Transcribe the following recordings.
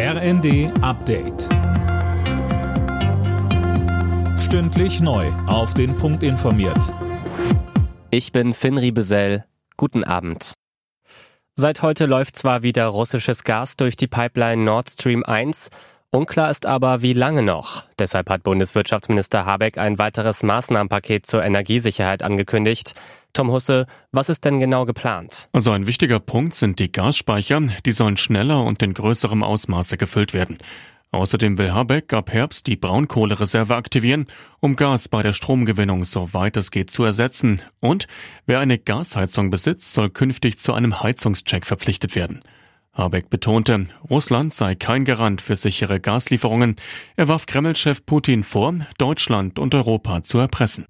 RND Update. Stündlich neu. Auf den Punkt informiert. Ich bin Finn Riebesell. Guten Abend. Seit heute läuft zwar wieder russisches Gas durch die Pipeline Nord Stream 1, unklar ist aber, wie lange noch. Deshalb hat Bundeswirtschaftsminister Habeck ein weiteres Maßnahmenpaket zur Energiesicherheit angekündigt. Tom Husse, was ist denn genau geplant? Also ein wichtiger Punkt sind die Gasspeicher. Die sollen schneller und in größerem Ausmaße gefüllt werden. Außerdem will Habeck ab Herbst die Braunkohlereserve aktivieren, um Gas bei der Stromgewinnung soweit es geht zu ersetzen. Und wer eine Gasheizung besitzt, soll künftig zu einem Heizungscheck verpflichtet werden. Habeck betonte, Russland sei kein Garant für sichere Gaslieferungen. Er warf Kreml-Chef Putin vor, Deutschland und Europa zu erpressen.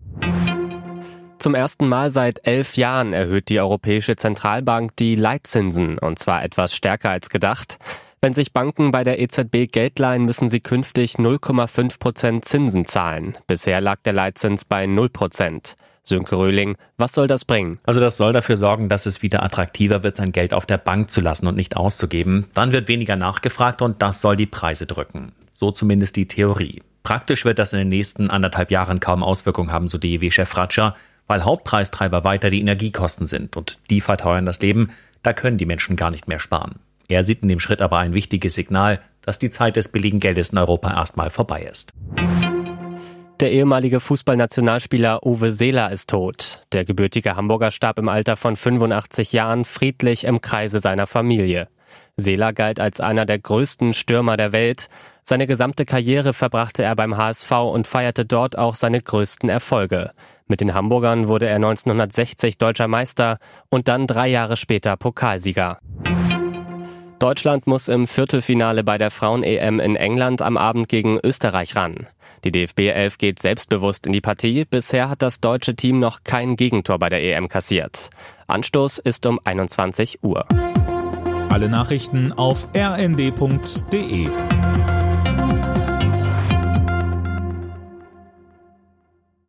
Zum ersten Mal seit elf Jahren erhöht die Europäische Zentralbank die Leitzinsen, und zwar etwas stärker als gedacht. Wenn sich Banken bei der EZB Geld leihen, müssen sie künftig 0,5 Prozent Zinsen zahlen. Bisher lag der Leitzins bei 0 Prozent. Sönke Röhling, was soll das bringen? Also das soll dafür sorgen, dass es wieder attraktiver wird, sein Geld auf der Bank zu lassen und nicht auszugeben. Dann wird weniger nachgefragt und das soll die Preise drücken. So zumindest die Theorie. Praktisch wird das in den nächsten anderthalb Jahren kaum Auswirkungen haben, so DEW-Chef Fratscher weil Hauptpreistreiber weiter die Energiekosten sind und die verteuern das Leben, da können die Menschen gar nicht mehr sparen. Er sieht in dem Schritt aber ein wichtiges Signal, dass die Zeit des billigen Geldes in Europa erstmal vorbei ist. Der ehemalige Fußballnationalspieler Uwe Seeler ist tot. Der gebürtige Hamburger starb im Alter von 85 Jahren friedlich im Kreise seiner Familie. Seeler galt als einer der größten Stürmer der Welt. Seine gesamte Karriere verbrachte er beim HSV und feierte dort auch seine größten Erfolge. Mit den Hamburgern wurde er 1960 deutscher Meister und dann drei Jahre später Pokalsieger. Deutschland muss im Viertelfinale bei der Frauen-EM in England am Abend gegen Österreich ran. Die DFB 11 geht selbstbewusst in die Partie. Bisher hat das deutsche Team noch kein Gegentor bei der EM kassiert. Anstoß ist um 21 Uhr. Alle Nachrichten auf rnd.de